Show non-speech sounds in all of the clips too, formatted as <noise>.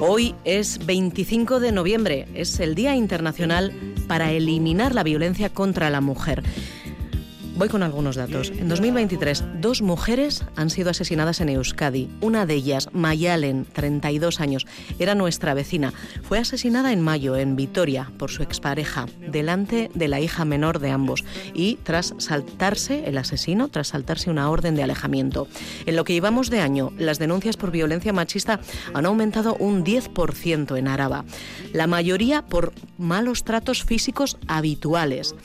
Hoy es 25 de noviembre, es el Día Internacional para eliminar la violencia contra la mujer. Voy con algunos datos. En 2023, dos mujeres han sido asesinadas en Euskadi. Una de ellas, Mayalen, 32 años, era nuestra vecina. Fue asesinada en mayo en Vitoria por su expareja, delante de la hija menor de ambos, y tras saltarse el asesino, tras saltarse una orden de alejamiento. En lo que llevamos de año, las denuncias por violencia machista han aumentado un 10% en Araba. La mayoría por malos tratos físicos habituales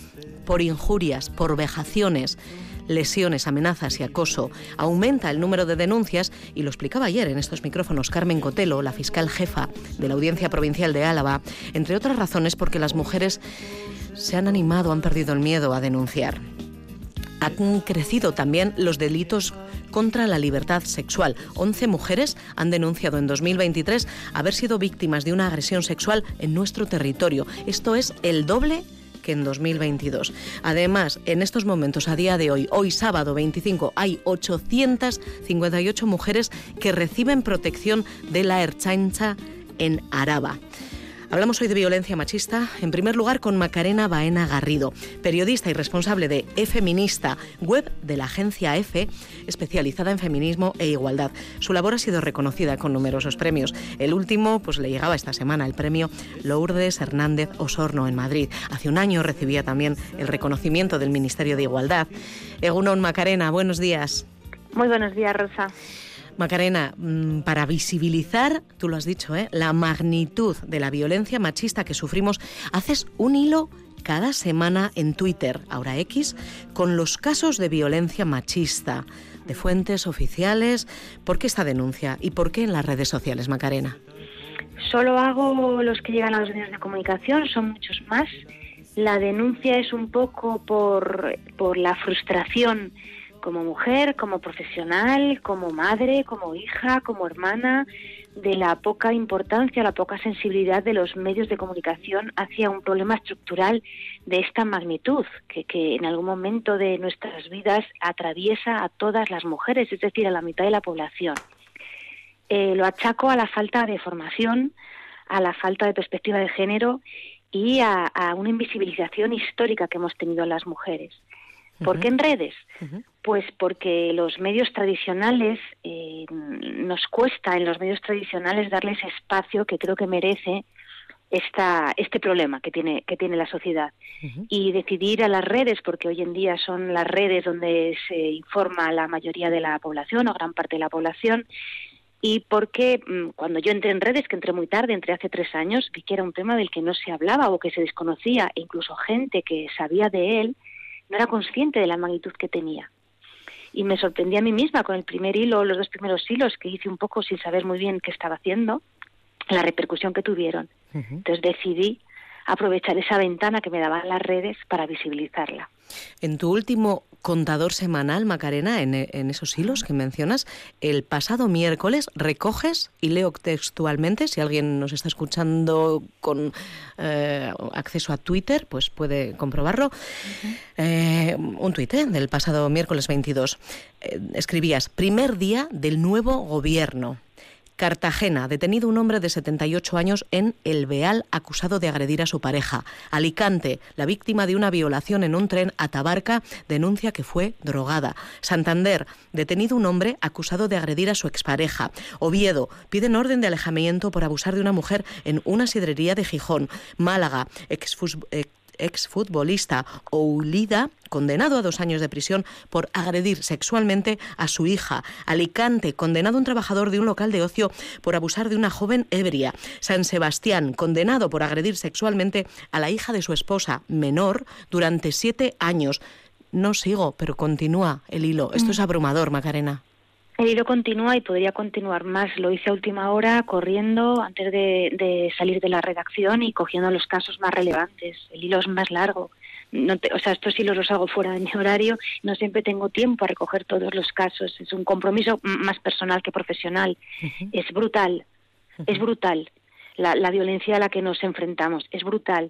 por injurias, por vejaciones, lesiones, amenazas y acoso. Aumenta el número de denuncias y lo explicaba ayer en estos micrófonos Carmen Cotelo, la fiscal jefa de la Audiencia Provincial de Álava, entre otras razones porque las mujeres se han animado, han perdido el miedo a denunciar. Han crecido también los delitos contra la libertad sexual. 11 mujeres han denunciado en 2023 haber sido víctimas de una agresión sexual en nuestro territorio. Esto es el doble en 2022. Además, en estos momentos, a día de hoy, hoy sábado 25, hay 858 mujeres que reciben protección de la Erchancha en Araba. Hablamos hoy de violencia machista, en primer lugar con Macarena Baena Garrido, periodista y responsable de E-Feminista, web de la agencia EFE, especializada en feminismo e igualdad. Su labor ha sido reconocida con numerosos premios. El último pues le llegaba esta semana el premio Lourdes Hernández Osorno en Madrid. Hace un año recibía también el reconocimiento del Ministerio de Igualdad. Egunon Macarena, buenos días. Muy buenos días, Rosa. Macarena, mm, para visibilizar, tú lo has dicho, ¿eh? la magnitud de la violencia machista que sufrimos, haces un hilo cada semana en Twitter, ahora X, con los casos de violencia machista, de fuentes oficiales. ¿Por qué esta denuncia y por qué en las redes sociales, Macarena? Solo hago los que llegan a los medios de comunicación, son muchos más. La denuncia es un poco por, por la frustración como mujer, como profesional, como madre, como hija, como hermana, de la poca importancia, la poca sensibilidad de los medios de comunicación hacia un problema estructural de esta magnitud, que, en algún momento de nuestras vidas atraviesa a todas las mujeres, es decir, a la mitad de la población. Eh, lo achaco a la falta de formación, a la falta de perspectiva de género y a, a una invisibilización histórica que hemos tenido las mujeres. ¿Por qué en redes? Pues porque los medios tradicionales, eh, nos cuesta en los medios tradicionales darles espacio que creo que merece esta, este problema que tiene, que tiene la sociedad. Y decidir a las redes, porque hoy en día son las redes donde se informa la mayoría de la población o gran parte de la población, y porque mm, cuando yo entré en redes, que entré muy tarde, entré hace tres años, vi que era un tema del que no se hablaba o que se desconocía, e incluso gente que sabía de él, no era consciente de la magnitud que tenía. Y me sorprendí a mí misma con el primer hilo, los dos primeros hilos que hice un poco sin saber muy bien qué estaba haciendo, la repercusión que tuvieron. Entonces decidí aprovechar esa ventana que me daban las redes para visibilizarla. En tu último contador semanal, Macarena, en, esos hilos que mencionas, el pasado miércoles recoges, y leo textualmente, si alguien nos está escuchando con eh, acceso a Twitter, pues puede comprobarlo, eh, un tuit ¿eh? del pasado miércoles 22. escribías, primer día del nuevo gobierno. Cartagena, detenido un hombre de 78 años en El Beal acusado de agredir a su pareja. Alicante, la víctima de una violación en un tren a Tabarca, denuncia que fue drogada. Santander, detenido un hombre acusado de agredir a su expareja. Oviedo, piden orden de alejamiento por abusar de una mujer en una sidrería de Gijón. Málaga, ex exfutbolista Oulida, condenado a dos años de prisión por agredir sexualmente a su hija. Alicante, condenado un trabajador de un local de ocio por abusar de una joven ebria. San Sebastián, condenado por agredir sexualmente a la hija de su esposa menor durante siete años. No sigo, pero continúa el hilo. Esto es mm. abrumador, Macarena. El hilo continúa y podría continuar más. Lo hice a última hora, corriendo antes de, salir de la redacción y cogiendo los casos más relevantes. El hilo es más largo. No o sea, estos hilos los hago fuera de mi horario. No siempre tengo tiempo a recoger todos los casos. Es un compromiso más personal que profesional. Es brutal. Es brutal. La, la violencia a la que nos enfrentamos es brutal.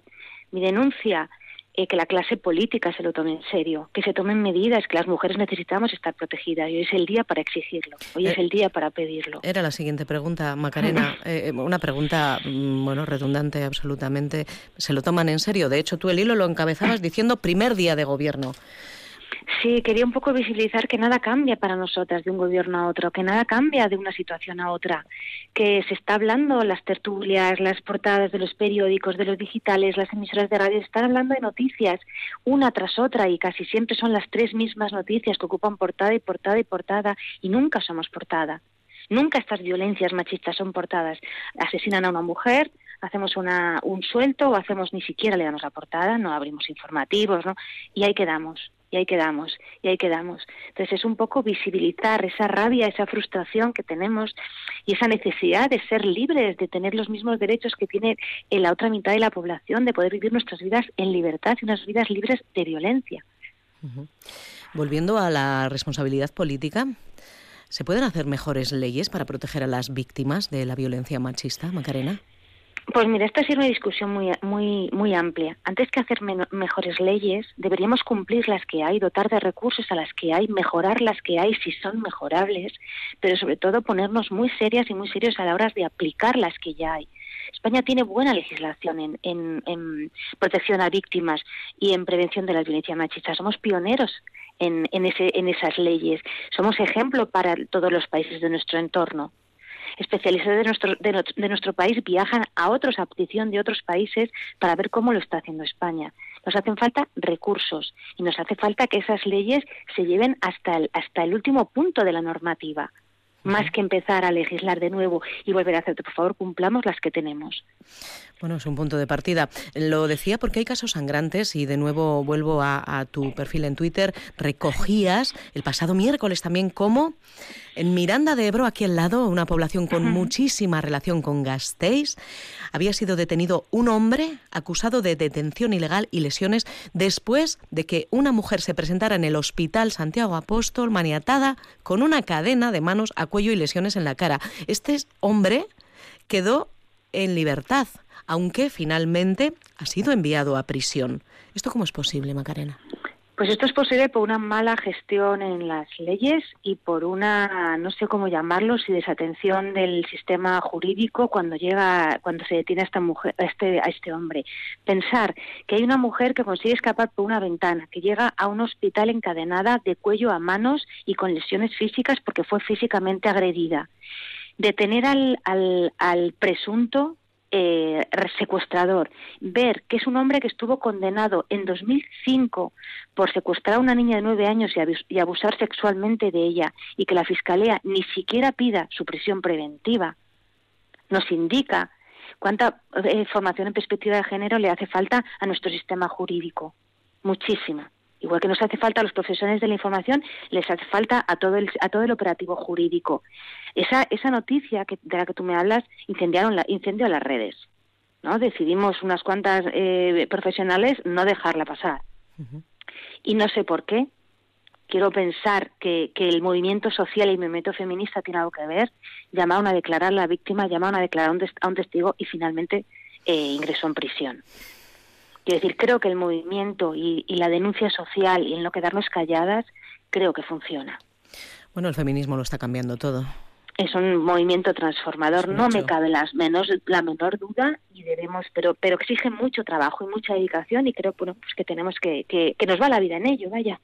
Mi denuncia eh, que la clase política se lo tome en serio, que se tomen medidas, que las mujeres necesitamos estar protegidas y hoy es el día para exigirlo, hoy es eh, el día para pedirlo. Era la siguiente pregunta, Macarena, <laughs> eh, una pregunta, mm, bueno, redundante absolutamente. ¿Se lo toman en serio? De hecho, tú el hilo lo encabezabas diciendo primer día de gobierno. Sí, quería un poco visibilizar que nada cambia para nosotras de un gobierno a otro, que nada cambia de una situación a otra, que se está hablando las tertulias, las portadas de los periódicos, de los digitales, las emisoras de radio, están hablando de noticias una tras otra y casi siempre son las tres mismas noticias que ocupan portada y portada y portada y nunca somos portada. Nunca estas violencias machistas son portadas. Asesinan a una mujer, hacemos una, un suelto o hacemos ni siquiera le damos la portada, no abrimos informativos, ¿no? Y ahí quedamos y ahí quedamos, y ahí quedamos. Entonces es un poco visibilizar esa rabia, esa frustración que tenemos y esa necesidad de ser libres, de tener los mismos derechos que tiene la otra mitad de la población, de poder vivir nuestras vidas en libertad y unas vidas libres de violencia. Volviendo a la responsabilidad política, ¿se pueden hacer mejores leyes para proteger a las víctimas de la violencia machista, Macarena? Pues mira, esta es una discusión muy, muy, muy amplia. Antes que hacer mejores leyes, deberíamos cumplir las que hay, dotar de recursos a las que hay, mejorar las que hay si son mejorables, pero sobre todo ponernos muy serias y muy serios a la hora de aplicar las que ya hay. España tiene buena legislación en, en, protección a víctimas y en prevención de la violencia machista. Somos pioneros en, en, ese, en esas leyes. Somos ejemplo para todos los países de nuestro entorno especialistas de nuestro, de, nuestro país viajan a otros, a petición de otros países, para ver cómo lo está haciendo España. Nos hacen falta recursos y nos hace falta que esas leyes se lleven hasta el, hasta el último punto de la normativa más que empezar a legislar de nuevo y volver a hacer. Por favor, cumplamos las que tenemos. Bueno, es un punto de partida. Lo decía porque hay casos sangrantes y de nuevo vuelvo a, tu perfil en Twitter. Recogías el pasado miércoles también cómo en Miranda de Ebro, aquí al lado, una población con muchísima relación con Gasteiz, había sido detenido un hombre acusado de detención ilegal y lesiones después de que una mujer se presentara en el Hospital Santiago Apóstol maniatada con una cadena de manos a cuello y lesiones en la cara. Este hombre quedó en libertad aunque finalmente ha sido enviado a prisión. ¿Esto cómo es posible, Macarena? Pues esto es posible por una mala gestión en las leyes y por una, no sé cómo llamarlo, si desatención del sistema jurídico cuando llega, cuando se detiene a esta mujer, a este, a este hombre. Pensar que hay una mujer que consigue escapar por una ventana, que llega a un hospital encadenada de cuello a manos y con lesiones físicas porque fue físicamente agredida. Detener al, al, al presunto eh, secuestrador, ver que es un hombre que estuvo condenado en 2005 por secuestrar a una niña de nueve años y, abusar sexualmente de ella y que la Fiscalía ni siquiera pida su prisión preventiva, nos indica cuánta eh, formación en perspectiva de género le hace falta a nuestro sistema jurídico. Muchísima. Igual que nos hace falta a los profesionales de la información, les hace falta a todo el, a todo el operativo jurídico. Esa, esa noticia que, de la que tú me hablas incendiaron la, incendió las redes. ¿no? Decidimos unas cuantas eh, profesionales no dejarla pasar. Y no sé por qué. Quiero pensar que, que el movimiento social y el movimiento feminista tiene algo que ver. Llamaron a declarar a la víctima, llamaron a declarar a un testigo y finalmente eh, ingresó en prisión. Quiero decir, creo que el movimiento y, la denuncia social y en no quedarnos calladas, creo que funciona. Bueno, el feminismo lo está cambiando todo. Es un movimiento transformador, no me cabe las menos, la menor duda y debemos, pero, pero exige mucho trabajo y mucha dedicación y creo bueno, pues que tenemos que, que, nos va la vida en ello, vaya.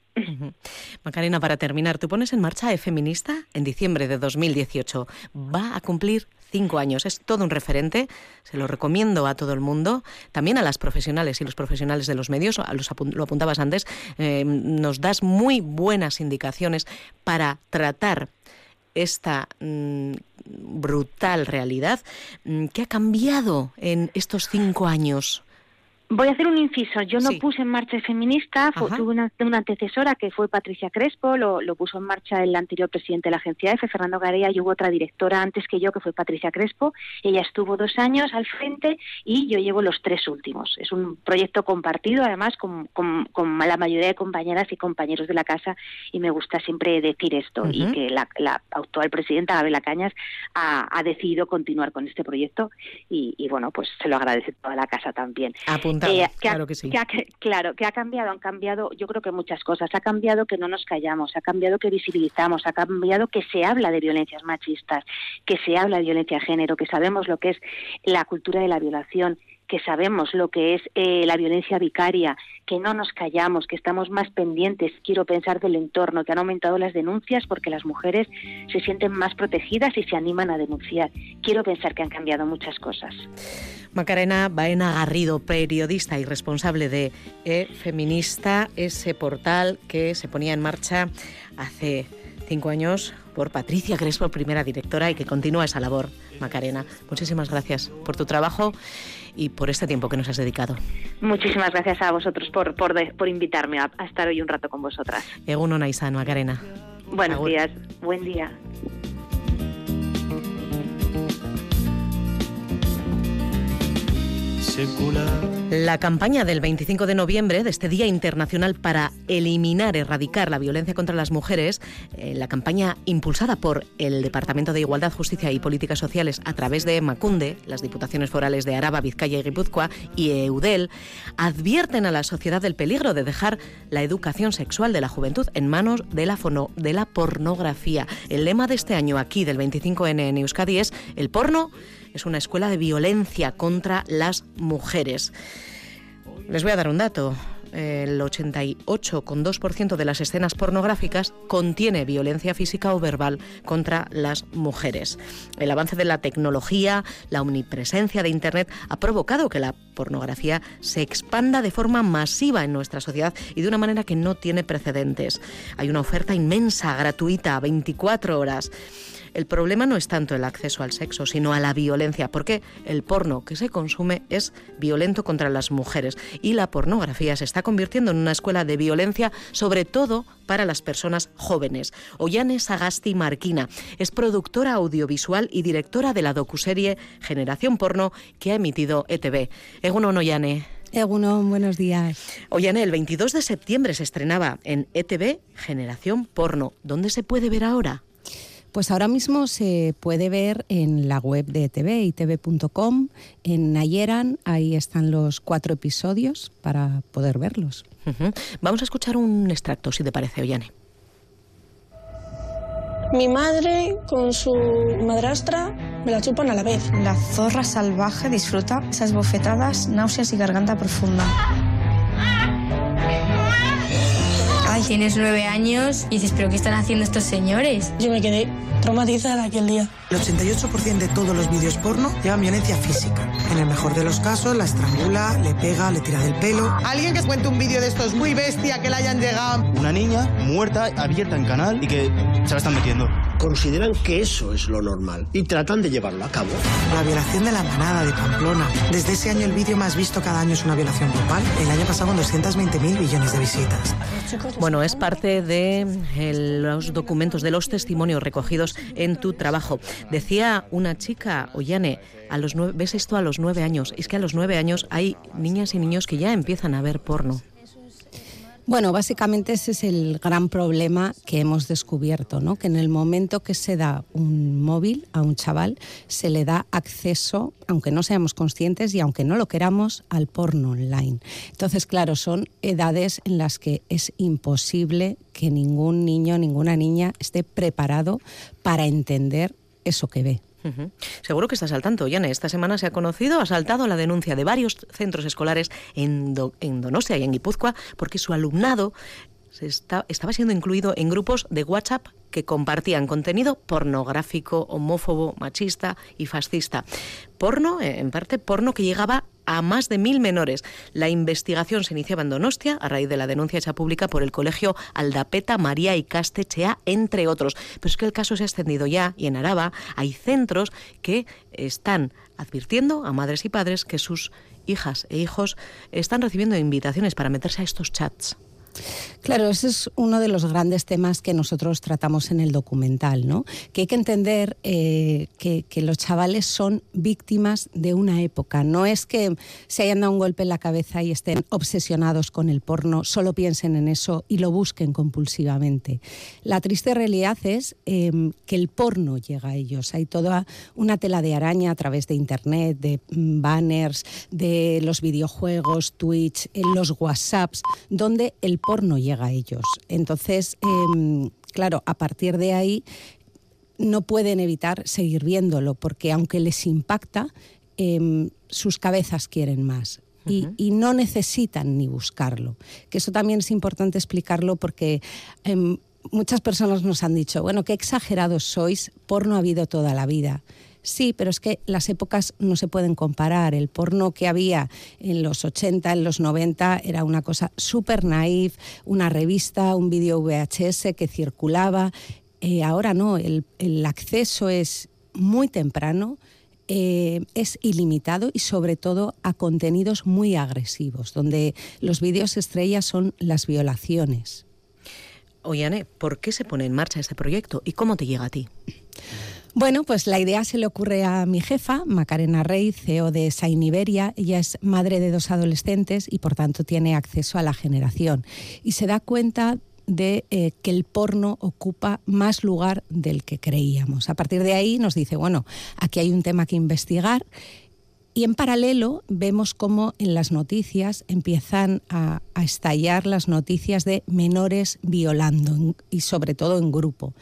Macarena, para terminar, tú pones en marcha E Feminista en diciembre de 2018. Va a cumplir cinco años. Es todo un referente, se lo recomiendo a todo el mundo, también a las profesionales y los profesionales de los medios, lo apuntabas antes, eh, nos das muy buenas indicaciones para tratar esta mm, brutal realidad. Mm, ¿Qué ha cambiado en estos cinco años? Voy a hacer un inciso. Yo no puse en marcha el feminista, tuve una, antecesora que fue Patricia Crespo, lo, puso en marcha el anterior presidente de la agencia EFE, Fernando Garea, y hubo otra directora antes que yo, que fue Patricia Crespo. Ella estuvo dos años al frente y yo llevo los tres últimos. Es un proyecto compartido, además, con, la mayoría de compañeras y compañeros de la casa, y me gusta siempre decir esto, y que la, actual presidenta, Gabela Cañas, ha, decidido continuar con este proyecto, y, bueno, pues se lo agradece toda la casa también eh, claro que sí. claro, que ha cambiado, han cambiado, yo creo que muchas cosas. Ha cambiado que no nos callamos, ha cambiado que visibilizamos, ha cambiado que se habla de violencias machistas, que se habla de violencia de género, que sabemos lo que es la cultura de la violación, que sabemos lo que es eh, la violencia vicaria, que no nos callamos, que estamos más pendientes, quiero pensar del entorno, que han aumentado las denuncias porque las mujeres se sienten más protegidas y se animan a denunciar. Quiero pensar que han cambiado muchas cosas. Macarena Baena Garrido, periodista y responsable de e Feminista, ese portal que se ponía en marcha hace cinco años por Patricia Crespo, primera directora, y que continúa esa labor, Macarena. Muchísimas gracias por tu trabajo y por este tiempo que nos has dedicado. Muchísimas gracias a vosotros por, por, invitarme a, estar hoy un rato con vosotras. Eguno Naizan, Macarena. Buenos días, buen día. La campaña del 25 de noviembre, de este Día Internacional para eliminar, erradicar la violencia contra las mujeres, eh, la campaña impulsada por el Departamento de Igualdad, Justicia y Políticas Sociales a través de Macunde, las Diputaciones Forales de Araba, Vizcaya y Guipúzcoa y EUDEL, advierten a la sociedad del peligro de dejar la educación sexual de la juventud en manos de la, de la pornografía. El lema de este año aquí del 25N en Euskadi es el porno es una escuela de violencia contra las mujeres. Les voy a dar un dato. El 88,2% de las escenas pornográficas contiene violencia física o verbal contra las mujeres. El avance de la tecnología, la omnipresencia de Internet ha provocado que la pornografía se expanda de forma masiva en nuestra sociedad y de una manera que no tiene precedentes. Hay una oferta inmensa, gratuita, 24 horas. El problema no es tanto el acceso al sexo, sino a la violencia, porque el porno que se consume es violento contra las mujeres y la pornografía se está convirtiendo en una escuela de violencia, sobre todo para las personas jóvenes. Ollane Sagasti Marquina es productora audiovisual y directora de la docuserie Generación Porno que ha emitido ETV. Egunon Ollane. Egunon, buenos días. Ollane, el 22 de septiembre se estrenaba en ETV Generación Porno. ¿Dónde se puede ver ahora? Pues ahora mismo se puede ver en la web de ETV, itv.com, en Nayeran, ahí están los cuatro episodios para poder verlos. Vamos a escuchar un extracto, si te parece, Ollane. Mi madre con su madrastra me la chupan a la vez. La zorra salvaje disfruta esas bofetadas, náuseas y garganta profunda. Tienes nueve años y dices, ¿pero qué están haciendo estos señores? Yo me quedé traumatizada aquel día. El 88% de todos los vídeos porno llevan violencia física. En el mejor de los casos, la estrangula, le pega, le tira del pelo. Alguien que cuente un vídeo de estos muy bestia que le hayan llegado. Una niña muerta, abierta en canal y que se la están metiendo. Consideran que eso es lo normal y tratan de llevarlo a cabo. La violación de la manada de Pamplona. Desde ese año el vídeo más visto cada año es una violación grupal. El año pasado con 220.000 billones de visitas. Bueno, es parte de los documentos, de los testimonios recogidos en tu trabajo. Decía una chica, Ollane, a los ves esto a los nueve años. Es que a los nueve años hay niñas y niños que ya empiezan a ver porno. Bueno, básicamente ese es el gran problema que hemos descubierto, ¿no? Que en el momento que se da un móvil a un chaval, se le da acceso, aunque no seamos conscientes y aunque no lo queramos, al porno online. Entonces, claro, son edades en las que es imposible que ningún niño, ninguna niña esté preparado para entender eso que ve. Seguro que estás al tanto, Yane. Esta semana se ha conocido, ha saltado la denuncia de varios centros escolares en, en Donostia y en Guipúzcoa porque su alumnado estaba siendo incluido en grupos de WhatsApp que compartían contenido pornográfico, homófobo, machista y fascista. Porno, en parte porno que llegaba a más de mil menores. La investigación se iniciaba en Donostia a raíz de la denuncia hecha pública por el colegio Aldapeta, María y Castechea, entre otros. Pero es que el caso se ha extendido ya y en Araba hay centros que están advirtiendo a madres y padres que sus hijas e hijos están recibiendo invitaciones para meterse a estos chats. Claro, ese es uno de los grandes temas que nosotros tratamos en el documental, ¿no? Que hay que entender eh, que, los chavales son víctimas de una época. No es que se hayan dado un golpe en la cabeza y estén obsesionados con el porno, solo piensen en eso y lo busquen compulsivamente. La triste realidad es em, que el porno llega a ellos. Hay toda una tela de araña a través de internet, de mm, banners, de los videojuegos, Twitch, los WhatsApps, donde el porno llega a ellos. Entonces, em, claro, a partir de ahí no pueden evitar seguir viéndolo, porque aunque les impacta, em, sus cabezas quieren más. Y, no necesitan ni buscarlo. Que eso también es importante explicarlo porque em, muchas personas nos han dicho, bueno, qué exagerados sois, porno ha habido toda la vida. Sí, pero es que las épocas no se pueden comparar. El porno que había en los 80, en los 90, era una cosa súper naif, una revista, un vídeo VHS que circulaba. Eh, ahora no, el, acceso es muy temprano, eh, es ilimitado y sobre todo a contenidos muy agresivos, donde los vídeos estrellas son las violaciones. Oye, ¿por qué se pone en marcha este proyecto y cómo te llega a ti? Bueno, pues la idea se le ocurre a mi jefa, Macarena Rey, CEO de Sain Iberia. Ella es madre de dos adolescentes y por tanto tiene acceso a la generación. Y se da cuenta de eh, que el porno ocupa más lugar del que creíamos. A partir de ahí nos dice, bueno, aquí hay un tema que investigar y en paralelo vemos cómo en las noticias empiezan a, a, estallar las noticias de menores violando y sobre todo en grupo.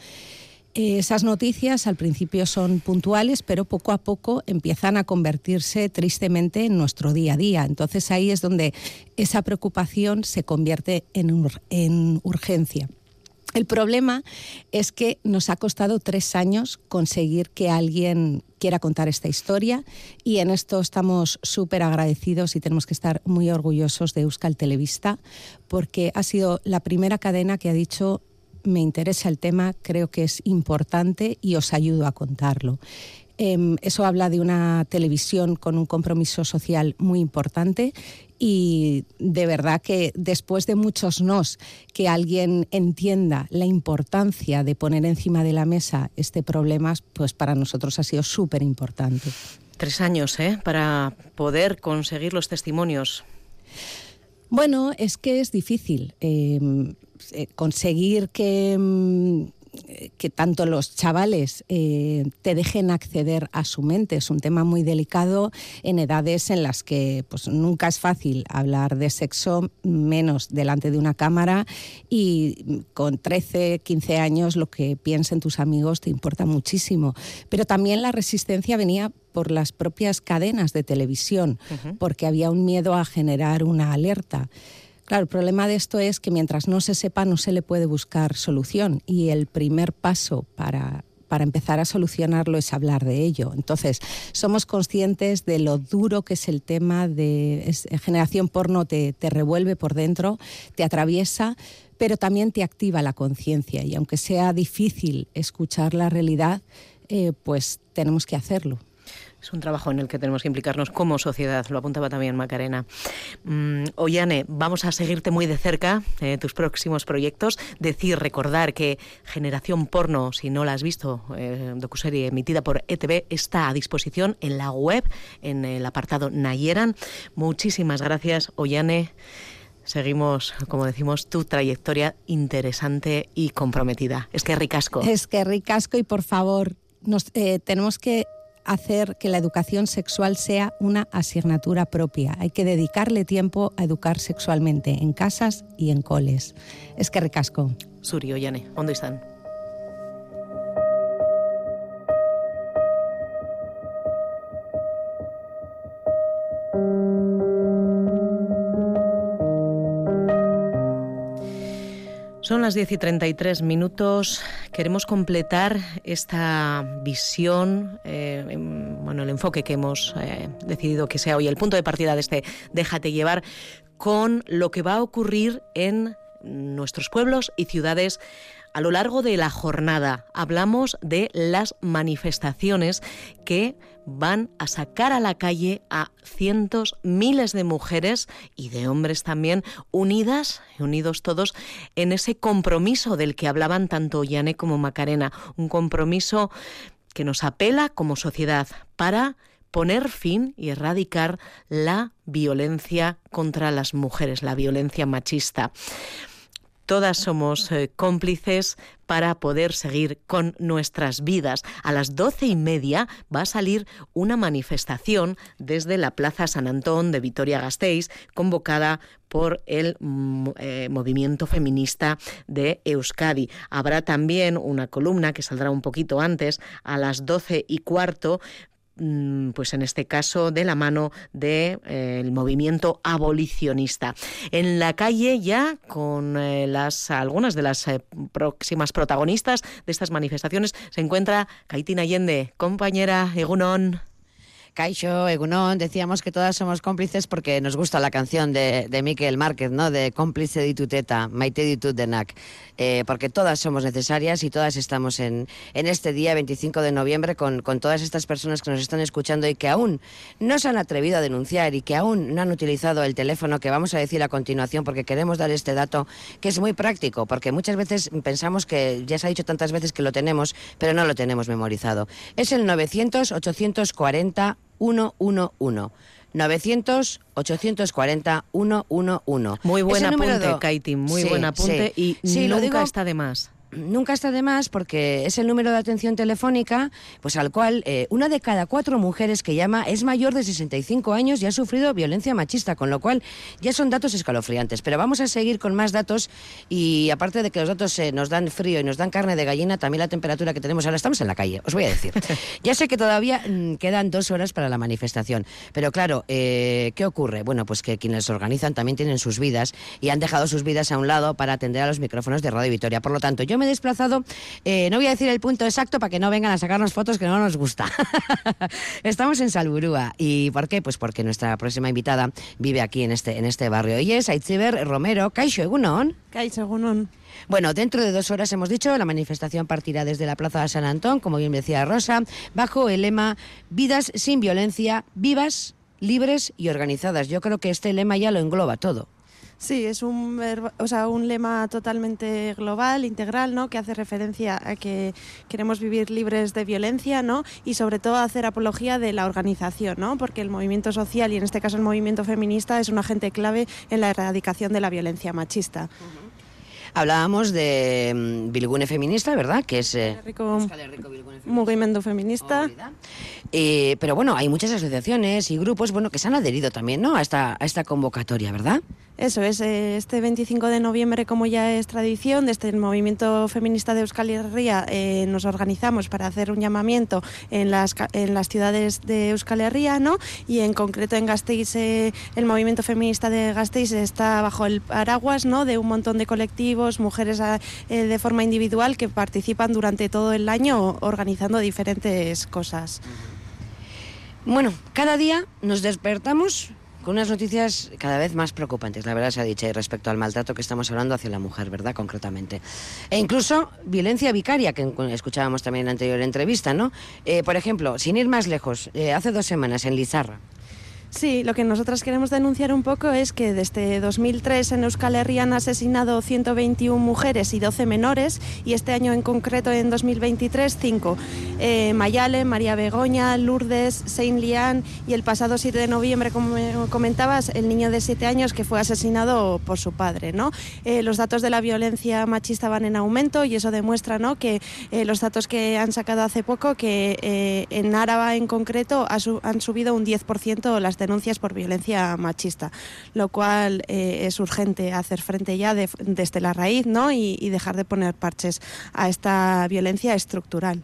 Esas noticias al principio son puntuales, pero poco a poco empiezan a convertirse tristemente en nuestro día a día. Entonces ahí es donde esa preocupación se convierte en, urgencia. El problema es que nos ha costado tres años conseguir que alguien quiera contar esta historia y en esto estamos súper agradecidos y tenemos que estar muy orgullosos de Euskal Televista porque ha sido la primera cadena que ha dicho me interesa el tema, creo que es importante y os ayudo a contarlo. Em, eso habla de una televisión con un compromiso social muy importante y de verdad que después de muchos nos, que alguien entienda la importancia de poner encima de la mesa este problema, pues para nosotros ha sido súper importante. Tres años, ¿eh? Para poder conseguir los testimonios. Bueno, es que es difícil. Em, eh, conseguir que, mm, que tanto los chavales eh, te dejen acceder a su mente. Es un tema muy delicado en edades en las que pues, nunca es fácil hablar de sexo, menos delante de una cámara, y con 13, 15 años lo que piensen tus amigos te importa muchísimo. Pero también la resistencia venía por las propias cadenas de televisión, porque había un miedo a generar una alerta. Claro, el problema de esto es que mientras no se sepa no se le puede buscar solución y el primer paso para, para empezar a solucionarlo es hablar de ello. Entonces, somos conscientes de lo duro que es el tema de generación porno, te, te revuelve por dentro, te atraviesa, pero también te activa la conciencia y aunque sea difícil escuchar la realidad, eh, pues tenemos que hacerlo. Es un trabajo en el que tenemos que implicarnos como sociedad, lo apuntaba también Macarena. Mm, Ollane, vamos a seguirte muy de cerca eh, tus próximos proyectos. Decir, recordar que Generación Porno, si no la has visto, eh, docuserie emitida por ETV, está a disposición en la web, en el apartado Nayeran. Muchísimas gracias, Ollane. Seguimos, como decimos, tu trayectoria interesante y comprometida. Es que ricasco. Es que ricasco y por favor, nos, eh, tenemos que hacer que la educación sexual sea una asignatura propia. Hay que dedicarle tiempo a educar sexualmente en casas y en coles. Es que recasco. Suri, Ollane, ¿dónde están? Son las 10 y 33 minutos. Queremos completar esta visión, eh, bueno, el enfoque que hemos eh, decidido que sea hoy el punto de partida de este Déjate llevar, con lo que va a ocurrir en nuestros pueblos y ciudades A lo largo de la jornada. Hablamos de las manifestaciones que van a sacar a la calle a cientos, miles de mujeres y de hombres también, unidas, unidos todos, en ese compromiso del que hablaban tanto Yane como Macarena, un compromiso que nos apela como sociedad para poner fin y erradicar la violencia contra las mujeres, la violencia machista. Todas somos eh, cómplices para poder seguir con nuestras vidas. A las doce y media va a salir una manifestación desde la Plaza San Antón de Vitoria-Gasteiz, convocada por el mm, eh, movimiento feminista de Euskadi. Habrá también una columna que saldrá un poquito antes, a las doce y cuarto, pues en este caso de la mano del de, eh, movimiento abolicionista. En la calle ya con eh, las algunas de las eh, próximas protagonistas de estas manifestaciones se encuentra Caitina Allende, compañera Egunon. Caixo, Egunon, decíamos que todas somos cómplices porque nos gusta la canción de, de Miquel Márquez, ¿no? De cómplice de tuteta, maite ditut denak. Eh, porque todas somos necesarias y todas estamos en, en este día, 25 de noviembre, con, con, todas estas personas que nos están escuchando y que aún no se han atrevido a denunciar y que aún no han utilizado el teléfono que vamos a decir a continuación porque queremos dar este dato que es muy práctico, porque muchas veces pensamos que, ya se ha dicho tantas veces que lo tenemos, pero no lo tenemos memorizado. Es el 900 840 111. 900 840 111. Muy buen apunte, Kaiti, muy sí, buen apunte sí. y sí, nunca digo, está de más nunca está de más porque es el número de atención telefónica pues al cual eh, una de cada cuatro mujeres que llama es mayor de 65 años y ha sufrido violencia machista, con lo cual ya son datos escalofriantes. Pero vamos a seguir con más datos y aparte de que los datos eh, nos dan frío y nos dan carne de gallina, también la temperatura que tenemos ahora, estamos en la calle, os voy a decir. <laughs> ya sé que todavía mmm, quedan dos horas para la manifestación, pero claro, eh, ¿qué ocurre? Bueno, pues que quienes organizan también tienen sus vidas y han dejado sus vidas a un lado para atender a los micrófonos de Radio Vitoria. Por lo tanto, yo me he desplazado, eh, no voy a decir el punto exacto para que no vengan a sacarnos fotos que no nos gusta. <laughs> Estamos en Salburúa. ¿Y por qué? Pues porque nuestra próxima invitada vive aquí en este, en este barrio. Y es Aitziber Romero. Caixo Egunon. Caixo Egunon. Bueno, dentro de dos horas hemos dicho, la manifestación partirá desde la Plaza de San Antón, como bien decía Rosa, bajo el lema Vidas sin violencia, vivas, libres y organizadas. Yo creo que este lema ya lo engloba todo. Sí, es un, o sea, un lema totalmente global, integral, ¿no? que hace referencia a que queremos vivir libres de violencia ¿no? y sobre todo hacer apología de la organización, ¿no? porque el movimiento social y en este caso el movimiento feminista es un agente clave en la erradicación de la violencia machista. Uh -huh. Hablábamos de um, Bilgune Feminista, ¿verdad? Que es... Eh, Rico, movimiento Feminista. Eh, pero bueno, hay muchas asociaciones y grupos bueno, que se han adherido también ¿no? a, esta, a esta convocatoria, ¿verdad? Eso es, este 25 de noviembre, como ya es tradición, desde el movimiento feminista de Euskal Herria eh, nos organizamos para hacer un llamamiento en las, en las ciudades de Euskal Herria, ¿no? Y en concreto en Gasteiz, eh, el movimiento feminista de Gasteiz está bajo el paraguas, ¿no? De un montón de colectivos, mujeres eh, de forma individual que participan durante todo el año organizando diferentes cosas. Bueno, cada día nos despertamos con unas noticias cada vez más preocupantes, la verdad se ha dicho, respecto al maltrato que estamos hablando hacia la mujer, ¿verdad? Concretamente. E incluso violencia vicaria, que escuchábamos también en la anterior entrevista, ¿no? Eh, por ejemplo, sin ir más lejos, eh, hace dos semanas en Lizarra, Sí, lo que nosotras queremos denunciar un poco es que desde 2003 en Euskal Herria han asesinado 121 mujeres y 12 menores y este año en concreto, en 2023, 5. Eh, Mayale, María Begoña, Lourdes, Saint Lian y el pasado 7 de noviembre, como comentabas, el niño de 7 años que fue asesinado por su padre. ¿no? Eh, los datos de la violencia machista van en aumento y eso demuestra que eh, los datos que han sacado hace poco, que en Áraba en concreto han subido un 10% las denuncias por violencia machista, lo cual eh, es urgente hacer frente ya de, desde la raíz ¿no? y dejar de poner parches a esta violencia estructural.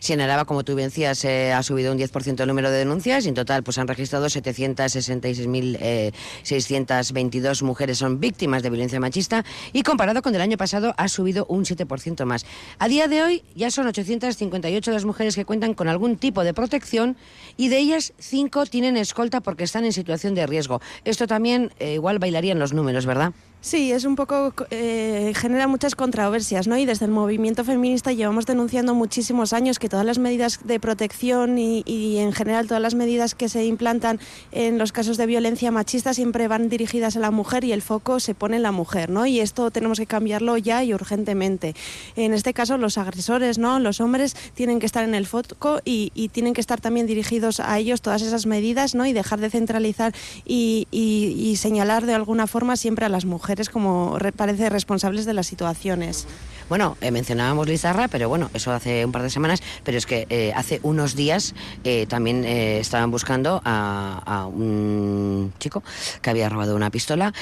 Si en Araba, como tú bien decías, eh, ha subido un 10% el número de denuncias y en total pues han registrado 766.622 mujeres son víctimas de violencia machista y comparado con el año pasado ha subido un 7% más. A día de hoy ya son 858 las mujeres que cuentan con algún tipo de protección y de ellas 5 tienen escolta porque están en situación de riesgo. Esto también eh, igual bailarían los números, ¿verdad? Sí, es un poco, eh, genera muchas controversias, ¿no? Y desde el movimiento feminista llevamos denunciando muchísimos años que todas las medidas de protección y, en general todas las medidas que se implantan en los casos de violencia machista siempre van dirigidas a la mujer y el foco se pone en la mujer, ¿no? Y esto tenemos que cambiarlo ya y urgentemente. En este caso, los agresores, ¿no? Los hombres tienen que estar en el foco y, tienen que estar también dirigidos a ellos todas esas medidas, ¿no? Y dejar de centralizar y señalar de alguna forma siempre a las mujeres como parece responsables de las situaciones. Bueno, eh, mencionábamos Lizarra, pero bueno, eso hace un par de semanas, pero es que eh, hace unos días eh, también estaban buscando a, a, un chico que había robado una pistola,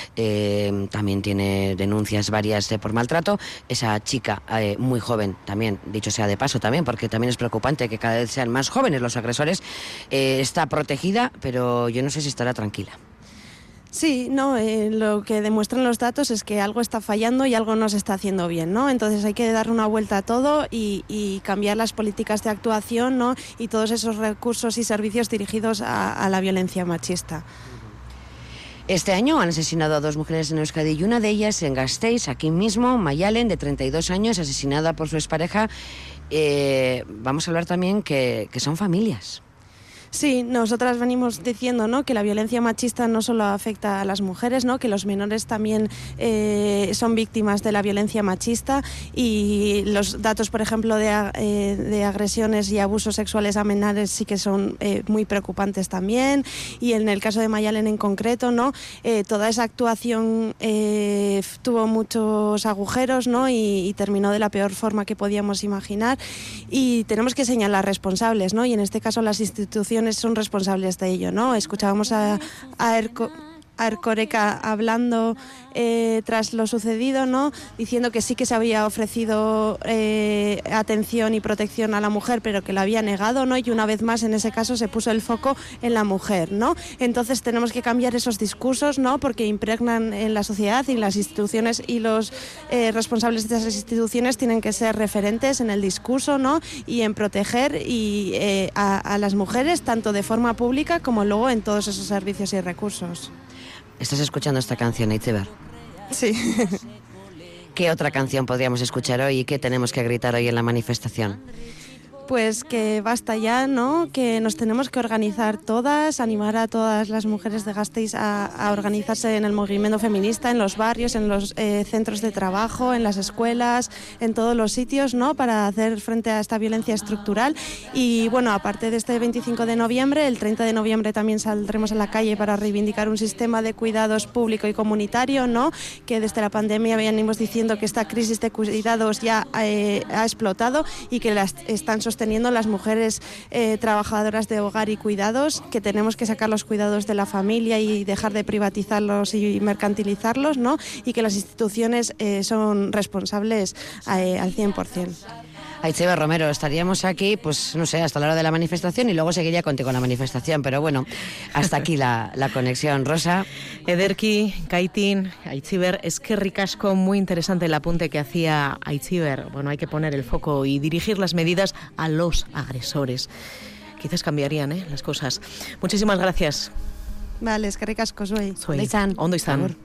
también tiene denuncias varias de por maltrato, esa chica muy joven también, dicho sea de paso también, porque también es preocupante que cada vez sean más jóvenes los agresores, está protegida, pero yo no sé si estará tranquila. Sí, no, eh, lo que demuestran los datos es que algo está fallando y algo no se está haciendo bien, ¿no? Entonces hay que dar una vuelta a todo y, cambiar las políticas de actuación, ¿no? Y todos esos recursos y servicios dirigidos a, a, la violencia machista. Este año han asesinado a dos mujeres en Euskadi y una de ellas en Gasteiz, aquí mismo, Mayalen, de 32 años, asesinada por su expareja. Eh, vamos a hablar también que son familias. Sí, nosotras venimos diciendo ¿no? que la violencia machista no solo afecta a las mujeres, ¿no? que los menores también eh, son víctimas de la violencia machista y los datos, por ejemplo, de, eh, de agresiones y abusos sexuales a menores sí que son eh, muy preocupantes también. Y en el caso de Mayalen en concreto, ¿no? Eh, toda esa actuación eh, tuvo muchos agujeros ¿no? y, y terminó de la peor forma que podíamos imaginar. Y tenemos que señalar responsables, ¿no? y en este caso las instituciones son responsables de ello, ¿no? Escuchábamos a, a Erco, Arcoreca hablando eh, tras lo sucedido, ¿no? diciendo que sí que se había ofrecido eh, atención y protección a la mujer, pero que la había negado, ¿no? y una vez más en ese caso se puso el foco en la mujer. ¿no? Entonces tenemos que cambiar esos discursos ¿no? porque impregnan en la sociedad y las instituciones y los eh, responsables de esas instituciones tienen que ser referentes en el discurso ¿no? y en proteger y, a, a las mujeres tanto de forma pública como luego en todos esos servicios y recursos. ¿Estás escuchando esta canción, Itziber? Sí. ¿Qué otra canción podríamos escuchar hoy y qué tenemos que gritar hoy en la manifestación? Pues que basta ya, ¿no? Que nos tenemos que organizar todas, animar a todas las mujeres de Gasteiz a, a organizarse en el movimiento feminista, en los barrios, en los eh, centros de trabajo, en las escuelas, en todos los sitios, ¿no? Para hacer frente a esta violencia estructural. Y bueno, aparte de este 25 de noviembre, el 30 de noviembre también saldremos a la calle para reivindicar un sistema de cuidados público y comunitario, ¿no? Que desde la pandemia venimos diciendo que esta crisis de cuidados ya eh, ha explotado y que las están sosteniendo sosteniendo las mujeres eh, trabajadoras de hogar y cuidados, que tenemos que sacar los cuidados de la familia y dejar de privatizarlos y mercantilizarlos, ¿no? Y que las instituciones eh, son responsables eh, al 100%. Aichebe Romero, estaríamos aquí, pues no sé, hasta la hora de la manifestación y luego seguiría contigo la manifestación, pero bueno, hasta aquí la, la conexión. Rosa. <laughs> Ederki, Kaitin, Aichiber, es que ricasco, muy interesante el apunte que hacía Aichiber. Bueno, hay que poner el foco y dirigir las medidas a los agresores. Quizás cambiarían ¿eh? las cosas. Muchísimas gracias. Vale, es que ricasco, soy. Soy. Ondo izan.